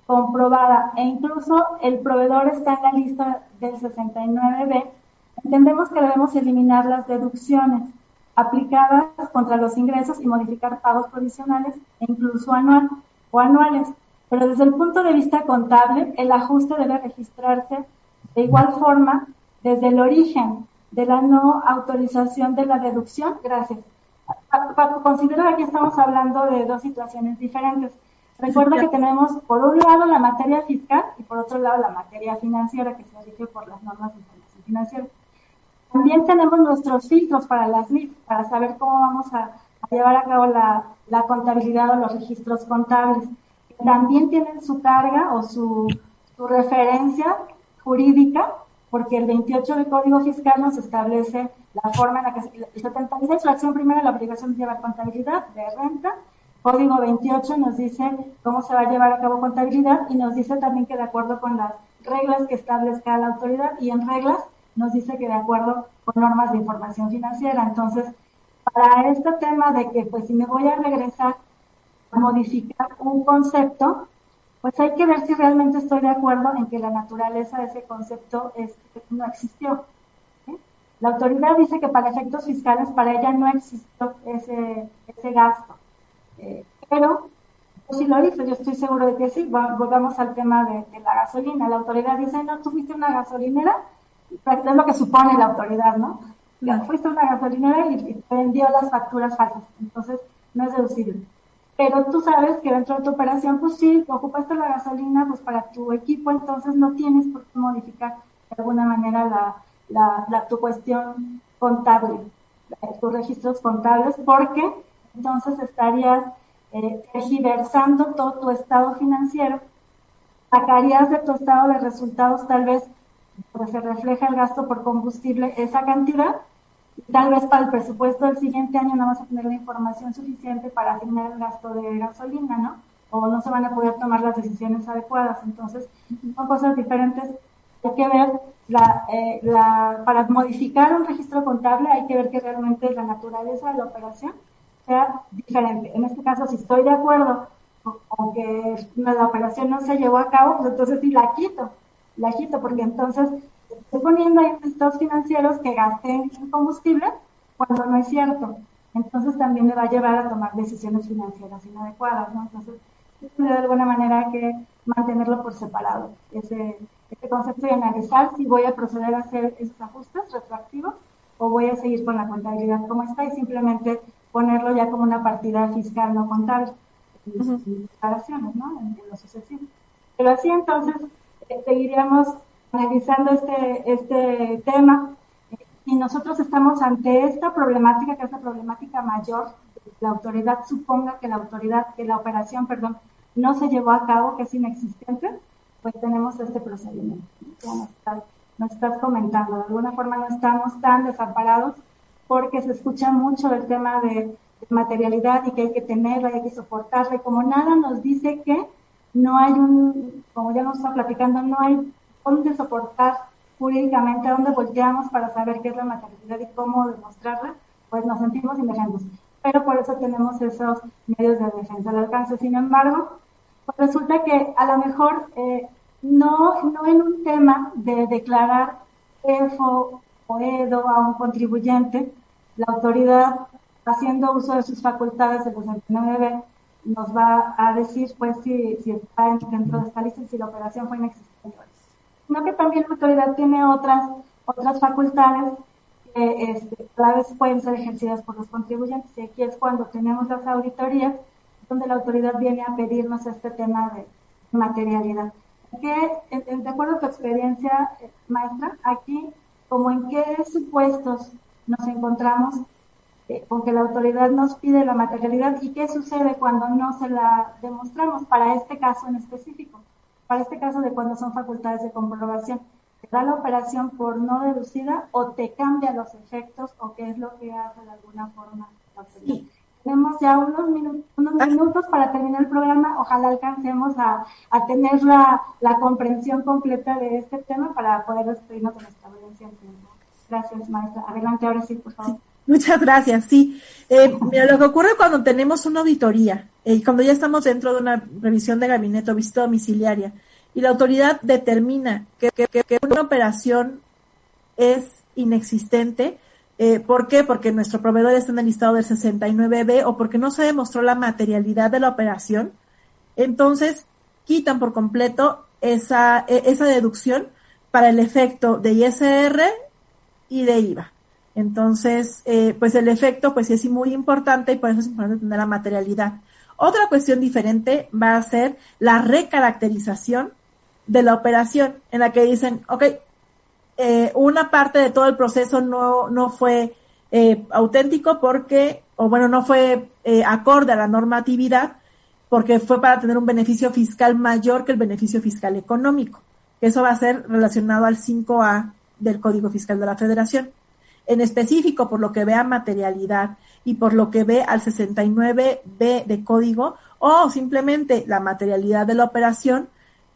comprobada e incluso el proveedor está en la lista del 69B, entendemos que debemos eliminar las deducciones aplicadas contra los ingresos y modificar pagos provisionales e incluso anual o anuales pero desde el punto de vista contable, el ajuste debe registrarse de igual forma desde el origen de la no autorización de la deducción. Gracias. Considero que aquí estamos hablando de dos situaciones diferentes. Recuerda que tenemos por un lado la materia fiscal y por otro lado la materia financiera que se rige por las normas de información financiera. También tenemos nuestros filtros para las NIF, para saber cómo vamos a, llevar a cabo la, la contabilidad o los registros contables también tienen su carga o su, referencia jurídica, porque el 28 del Código Fiscal nos establece la forma en la que el 76, la acción primera, la obligación de llevar contabilidad de renta. Código 28 nos dice cómo se va a llevar a cabo contabilidad y nos dice también que de acuerdo con las reglas que establezca la autoridad y en reglas nos dice que de acuerdo con normas de información financiera. Entonces, para este tema de que pues si me voy a regresar modificar un concepto, pues hay que ver si realmente estoy de acuerdo en que la naturaleza de ese concepto es, no existió. La autoridad dice que para efectos fiscales para ella no existió ese, ese gasto. Eh, pero pues si lo dice, yo estoy seguro de que sí. Volvamos al tema de, la gasolina. La autoridad dice, no, tuviste una gasolinera, es lo que supone la autoridad, ¿no? Fuiste una gasolinera y, te vendió las facturas falsas. Entonces, no es deducible. Pero tú sabes que dentro de tu operación, pues sí, ocupaste la gasolina pues para tu equipo, entonces no tienes por qué modificar de alguna manera la, la, tu cuestión contable, tus registros contables, porque entonces estarías eh, todo tu estado financiero, sacarías de tu estado de resultados tal vez donde se refleja el gasto por combustible esa cantidad tal vez para el presupuesto del siguiente año no vas a tener la información suficiente para asignar el gasto de gasolina, ¿no? O no se van a poder tomar las decisiones adecuadas. Entonces, son cosas diferentes. Hay que ver, la, eh, la, para modificar un registro contable hay que ver que realmente la naturaleza de la operación sea diferente. En este caso, si estoy de acuerdo con que la operación no se llevó a cabo, pues entonces sí la quito, la quito, porque entonces estoy poniendo ahí estados financieros que gasten en combustible cuando no es cierto. Entonces también me va a llevar a tomar decisiones financieras inadecuadas, ¿no? Entonces, de alguna manera hay que mantenerlo por separado, ese, ese concepto y analizar si voy a proceder a hacer esos ajustes retroactivos o voy a seguir con la contabilidad como está y simplemente ponerlo ya como una partida fiscal no contable en declaraciones, ¿no? En, lo sucesivo. Pero así entonces eh, seguiríamos analizando este, este tema y nosotros estamos ante esta problemática, que es la problemática mayor, la autoridad suponga que la autoridad, que la operación, perdón, no se llevó a cabo, que es inexistente, pues tenemos este procedimiento. Ya nos estás, nos estás comentando, de alguna forma no estamos tan desamparados porque se escucha mucho el tema de, materialidad y que hay que tenerla, hay que soportarla, y como nada nos dice que no hay un, como ya nos está platicando, no hay dónde soportar jurídicamente, dónde volteamos para saber qué es la materialidad y cómo demostrarla, pues nos sentimos indefensos. Pero por eso tenemos esos medios de defensa al alcance. Sin embargo, pues resulta que a lo mejor eh, no, no en un tema de declarar EFO o EDO a un contribuyente, la autoridad, haciendo uso de sus facultades de los 29 nos va a decir pues si, si está dentro de esta lista y si la operación fue inexistente sino que también la autoridad tiene otras, otras facultades que este, a vez pueden ser ejercidas por los contribuyentes. Y aquí es cuando tenemos las auditorías, donde la autoridad viene a pedirnos este tema de materialidad. Que, de acuerdo a tu experiencia, eh, maestra, aquí, como en qué supuestos nos encontramos eh, con que la autoridad nos pide la materialidad y qué sucede cuando no se la demostramos para este caso en específico para este caso de cuando son facultades de comprobación, ¿te da la operación por no deducida o te cambia los efectos o qué es lo que hace de alguna forma Tenemos ya unos, minutos, unos ah. minutos para terminar el programa. Ojalá alcancemos a, a tener la, la, comprensión completa de este tema para poder despedirnos de nuestra audiencia en tiempo. Gracias, maestra. Adelante, ahora sí, por favor. Muchas gracias, sí. Eh, mira, lo que ocurre cuando tenemos una auditoría, eh, cuando ya estamos dentro de una revisión de gabinete o visita domiciliaria, y la autoridad determina que, una operación es inexistente, eh, ¿por qué? Porque nuestro proveedor está en el listado del 69B o porque no se demostró la materialidad de la operación, entonces quitan por completo esa, e, esa deducción para el efecto de ISR y de IVA. Entonces, eh, pues el efecto pues es muy importante y por eso es importante tener la materialidad. Otra cuestión diferente va a ser la recaracterización de la operación, en la que dicen, ok, eh, una parte de todo el proceso no, no fue eh, auténtico porque, o bueno, no fue acorde a la normatividad porque fue para tener un beneficio fiscal mayor que el beneficio fiscal económico. Eso va a ser relacionado al 5A del Código Fiscal de la Federación en específico por lo que ve a materialidad y por lo que ve al 69B de código o simplemente la materialidad de la operación,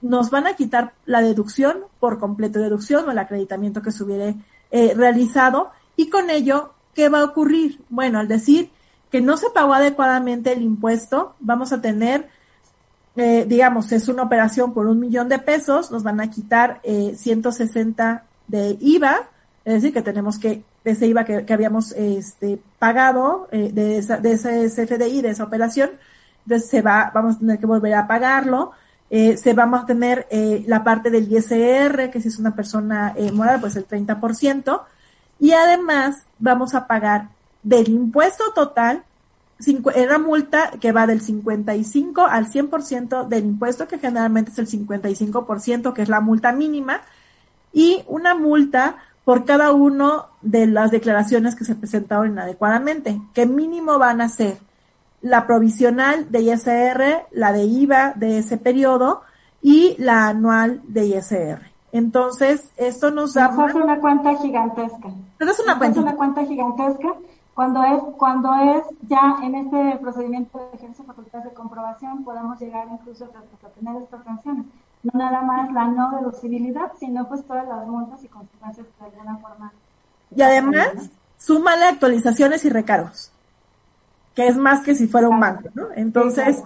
nos van a quitar la deducción por completo deducción o el acreditamiento que se hubiera eh, realizado y con ello, ¿qué va a ocurrir? Bueno, al decir que no se pagó adecuadamente el impuesto, vamos a tener eh, digamos, es una operación por un millón de pesos, nos van a quitar eh, 160 de IVA, es decir, que tenemos que, ese IVA que, habíamos este, pagado eh, de, esa, de ese CFDI, de esa operación, entonces se va, vamos a tener que volver a pagarlo. Eh, se vamos a tener eh, la parte del ISR, que si es una persona moral, pues el 30%, y además vamos a pagar del impuesto total una multa que va del 55 al 100% del impuesto, que generalmente es el 55%, que es la multa mínima, y una multa por cada uno de las declaraciones que se presentaron inadecuadamente, que mínimo van a ser la provisional de ISR, la de IVA de ese periodo y la anual de ISR. Entonces, esto nos da... es una cuenta gigantesca. es una cuenta. Es una cuenta gigantesca cuando es, cuando es ya en este procedimiento de ejercicio de facultades de comprobación, podemos llegar incluso a, tener estas sanciones. No nada más la no deducibilidad, sino pues todas las multas y consecuencias de alguna forma. Y además, súmale actualizaciones y recargos, que es más que si fuera un banco, ¿no? Entonces,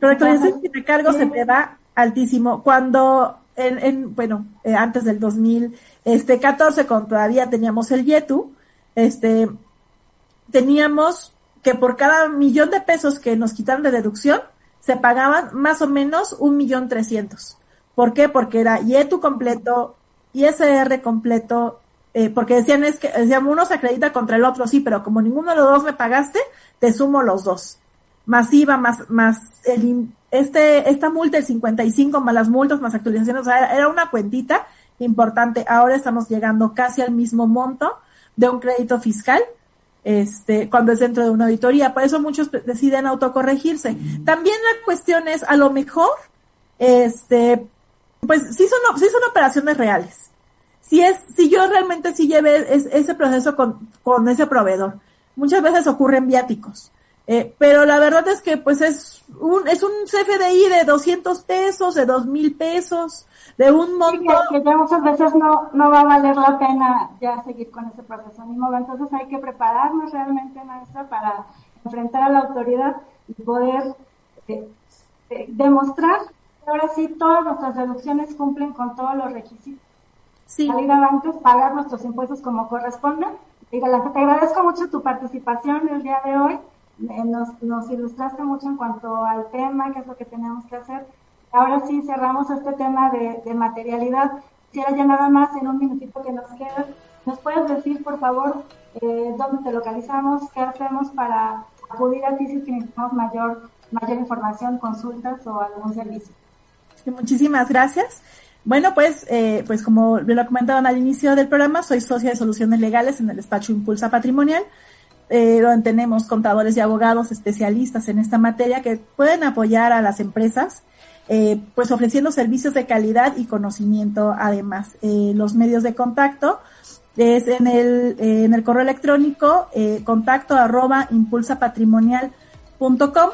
la actualizaciones y recargos se te da altísimo. Cuando, en, en bueno, eh, antes del 2014, cuando todavía teníamos el YETU, este, teníamos que por cada millón de pesos que nos quitaron de deducción, se pagaban más o menos un millón trescientos. ¿Por qué? Porque era IETU completo, ISR completo, eh, porque decían es que, decían, uno se acredita contra el otro, sí, pero como ninguno de los dos me pagaste, te sumo los dos. Masiva, más, más el, este, esta multa del 55, más las multas, más actualizaciones, o sea, era una cuentita importante. Ahora estamos llegando casi al mismo monto de un crédito fiscal este, cuando es dentro de una auditoría. Por eso muchos deciden autocorregirse. También la cuestión es, a lo mejor, este, pues sí son, sí son operaciones reales. Si es, si yo realmente sí llevé ese proceso con, con ese proveedor. Muchas veces ocurren viáticos. Eh, pero la verdad es que pues es un, es un CFDI de 200 pesos, de 2000 pesos, de un monto. que, ya muchas veces no, no va a valer la pena ya seguir con ese proceso ni modo. Entonces hay que prepararnos realmente, maestra, para enfrentar a la autoridad y poder eh, eh, demostrar ahora sí todas nuestras deducciones cumplen con todos los requisitos. Sí. Salir antes, pagar nuestros impuestos como corresponde. Y te agradezco mucho tu participación el día de hoy eh, nos, nos ilustraste mucho en cuanto al tema, qué es lo que tenemos que hacer. Ahora sí cerramos este tema de, de materialidad. Quisiera ya nada más en un minutito que nos queda, ¿nos puedes decir, por favor, eh, dónde te localizamos, qué hacemos para acudir a ti si necesitamos mayor, mayor información, consultas o algún servicio? Muchísimas gracias. Bueno, pues, eh, pues como lo comentaban al inicio del programa, soy socia de soluciones legales en el despacho Impulsa Patrimonial eh, donde tenemos contadores y abogados especialistas en esta materia que pueden apoyar a las empresas, eh, pues ofreciendo servicios de calidad y conocimiento además. Eh, los medios de contacto es en el, en el correo electrónico eh, contacto arroba impulsapatrimonial.com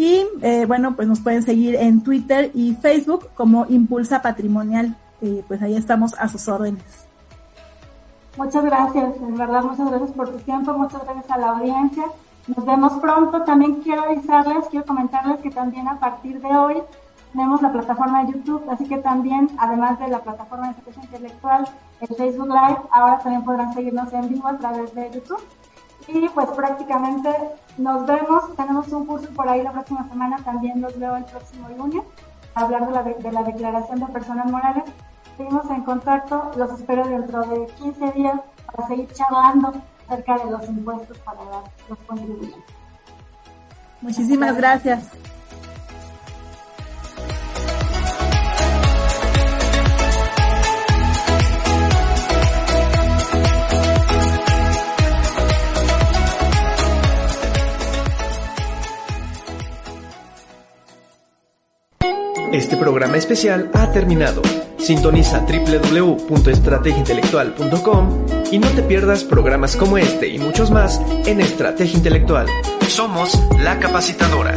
y eh, bueno, pues nos pueden seguir en Twitter y Facebook como Impulsa Patrimonial. Eh, pues ahí estamos a sus órdenes. Muchas gracias, en verdad, muchas gracias por tu tiempo, muchas gracias a la audiencia. Nos vemos pronto. También quiero avisarles, quiero comentarles que también a partir de hoy tenemos la plataforma de YouTube, así que también, además de la plataforma de estrategia intelectual, el Facebook Live, ahora también podrán seguirnos en vivo a través de YouTube. Y pues prácticamente nos vemos, tenemos un curso por ahí la próxima semana, también los veo el próximo lunes, a hablar de la, de la declaración de personas morales seguimos en contacto. Los espero dentro de 15 días para seguir charlando acerca de los impuestos para los contribuyentes. Muchísimas gracias. Este programa especial ha terminado. Sintoniza www.estrategiaintelectual.com y no te pierdas programas como este y muchos más en Estrategia Intelectual. Somos la capacitadora.